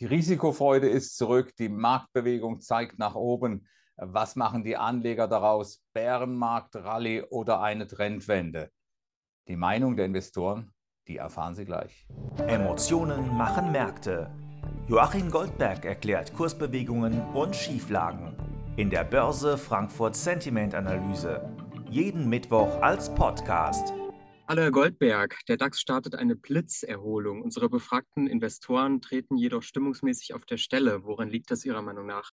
Die Risikofreude ist zurück, die Marktbewegung zeigt nach oben. Was machen die Anleger daraus? Bärenmarkt, Rallye oder eine Trendwende? Die Meinung der Investoren, die erfahren Sie gleich. Emotionen machen Märkte. Joachim Goldberg erklärt Kursbewegungen und Schieflagen in der Börse Frankfurt Sentiment Analyse. Jeden Mittwoch als Podcast. Herr Goldberg, der DAX startet eine Blitzerholung. Unsere befragten Investoren treten jedoch stimmungsmäßig auf der Stelle. Woran liegt das Ihrer Meinung nach?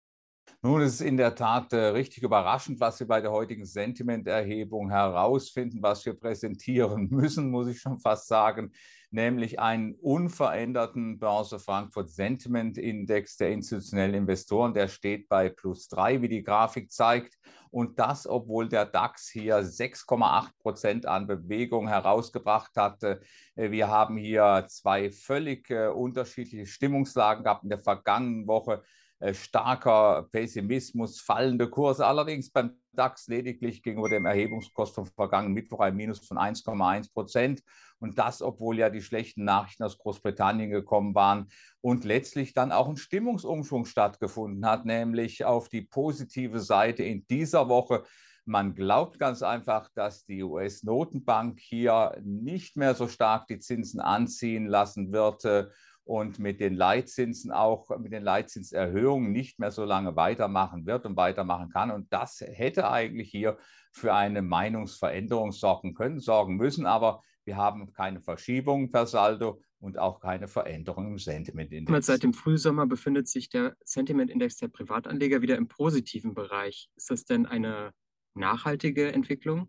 Nun, es ist in der Tat äh, richtig überraschend, was wir bei der heutigen Sentimenterhebung herausfinden, was wir präsentieren müssen, muss ich schon fast sagen, nämlich einen unveränderten Börse Frankfurt Sentiment Index der institutionellen Investoren. Der steht bei plus drei, wie die Grafik zeigt. Und das, obwohl der DAX hier 6,8 Prozent an Bewegung herausgebracht hatte. Wir haben hier zwei völlig äh, unterschiedliche Stimmungslagen gehabt in der vergangenen Woche äh, starker Pessimismus, fallende Kurse. Allerdings beim DAX lediglich gegenüber dem Erhebungskurs vom vergangenen Mittwoch ein Minus von 1,1 Prozent. Und das, obwohl ja die schlechten Nachrichten aus Großbritannien gekommen waren und letztlich dann auch ein Stimmungsumschwung stattgefunden hat, nämlich auf die positive Seite in dieser Woche. Man glaubt ganz einfach, dass die US-Notenbank hier nicht mehr so stark die Zinsen anziehen lassen wird äh, und mit den Leitzinsen auch, mit den Leitzinserhöhungen nicht mehr so lange weitermachen wird und weitermachen kann. Und das hätte eigentlich hier für eine Meinungsveränderung sorgen können, sorgen müssen. Aber wir haben keine Verschiebung per Saldo und auch keine Veränderung im Sentiment-Index. Seit dem Frühsommer befindet sich der Sentiment-Index der Privatanleger wieder im positiven Bereich. Ist das denn eine nachhaltige Entwicklung?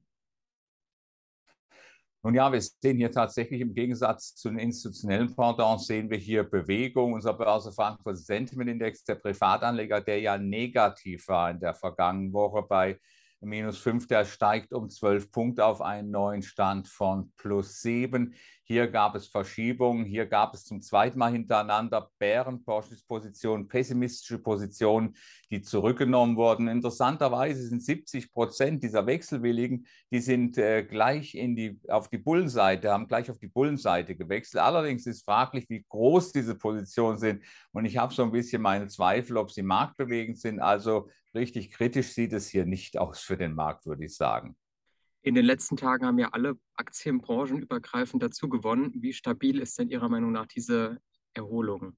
Nun ja, wir sehen hier tatsächlich im Gegensatz zu den institutionellen Pendants, sehen wir hier Bewegung. Unser Börse Frankfurt Sentiment Index der Privatanleger, der ja negativ war in der vergangenen Woche bei minus 5, der steigt um 12 Punkte auf einen neuen Stand von plus 7. Hier gab es Verschiebungen, hier gab es zum zweiten Mal hintereinander Bärenpositionen, pessimistische Positionen, die zurückgenommen wurden. Interessanterweise sind 70 Prozent dieser Wechselwilligen, die sind äh, gleich in die, auf die Bullenseite, haben gleich auf die Bullenseite gewechselt. Allerdings ist fraglich, wie groß diese Positionen sind. Und ich habe so ein bisschen meine Zweifel, ob sie marktbewegend sind. Also richtig kritisch sieht es hier nicht aus für den Markt, würde ich sagen. In den letzten Tagen haben ja alle Aktien branchenübergreifend dazu gewonnen. Wie stabil ist denn Ihrer Meinung nach diese Erholung?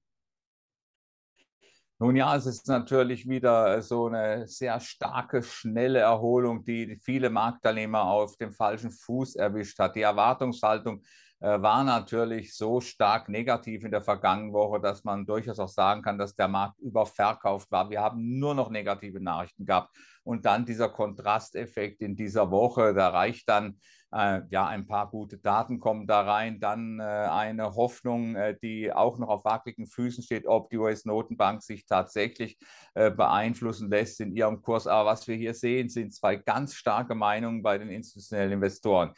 Nun ja, es ist natürlich wieder so eine sehr starke, schnelle Erholung, die viele Marktteilnehmer auf dem falschen Fuß erwischt hat. Die Erwartungshaltung äh, war natürlich so stark negativ in der vergangenen Woche, dass man durchaus auch sagen kann, dass der Markt überverkauft war. Wir haben nur noch negative Nachrichten gehabt. Und dann dieser Kontrasteffekt in dieser Woche, da reicht dann äh, ja ein paar gute Daten kommen da rein, dann äh, eine Hoffnung, äh, die auch noch auf wackeligen Füßen steht, ob die US-Notenbank sich tatsächlich äh, beeinflussen lässt in ihrem Kurs. Aber was wir hier sehen, sind zwei ganz starke Meinungen bei den institutionellen Investoren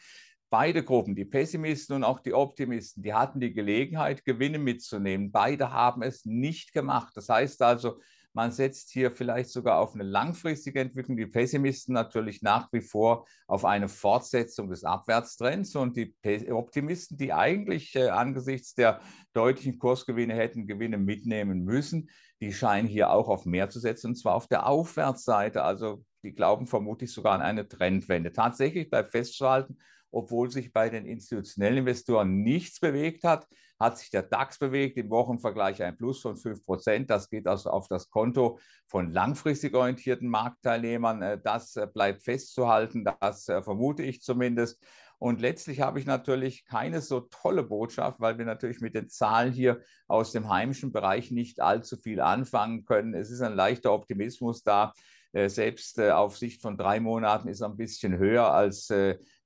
beide Gruppen, die Pessimisten und auch die Optimisten, die hatten die Gelegenheit, Gewinne mitzunehmen. Beide haben es nicht gemacht. Das heißt also, man setzt hier vielleicht sogar auf eine langfristige Entwicklung. Die Pessimisten natürlich nach wie vor auf eine Fortsetzung des Abwärtstrends und die Optimisten, die eigentlich äh, angesichts der deutlichen Kursgewinne hätten Gewinne mitnehmen müssen, die scheinen hier auch auf mehr zu setzen und zwar auf der Aufwärtsseite. Also die glauben vermutlich sogar an eine Trendwende. Tatsächlich bleibt festzuhalten, obwohl sich bei den institutionellen Investoren nichts bewegt hat, hat sich der DAX bewegt, im Wochenvergleich ein Plus von 5 Prozent. Das geht also auf das Konto von langfristig orientierten Marktteilnehmern. Äh, das äh, bleibt festzuhalten, das äh, vermute ich zumindest. Und letztlich habe ich natürlich keine so tolle Botschaft, weil wir natürlich mit den Zahlen hier aus dem heimischen Bereich nicht allzu viel anfangen können. Es ist ein leichter Optimismus da. Selbst auf Sicht von drei Monaten ist er ein bisschen höher als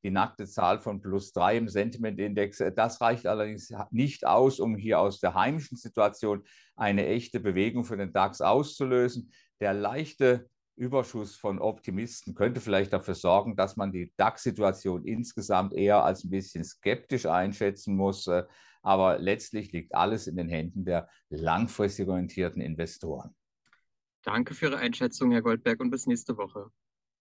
die nackte Zahl von plus drei im Sentiment-Index. Äh, das reicht allerdings nicht aus, um hier aus der heimischen Situation eine echte Bewegung für den DAX auszulösen. Der leichte Überschuss von Optimisten könnte vielleicht dafür sorgen, dass man die DAX-Situation insgesamt eher als ein bisschen skeptisch einschätzen muss. Äh, aber letztlich liegt alles in den Händen der langfristig orientierten Investoren. Danke für Ihre Einschätzung, Herr Goldberg, und bis nächste Woche.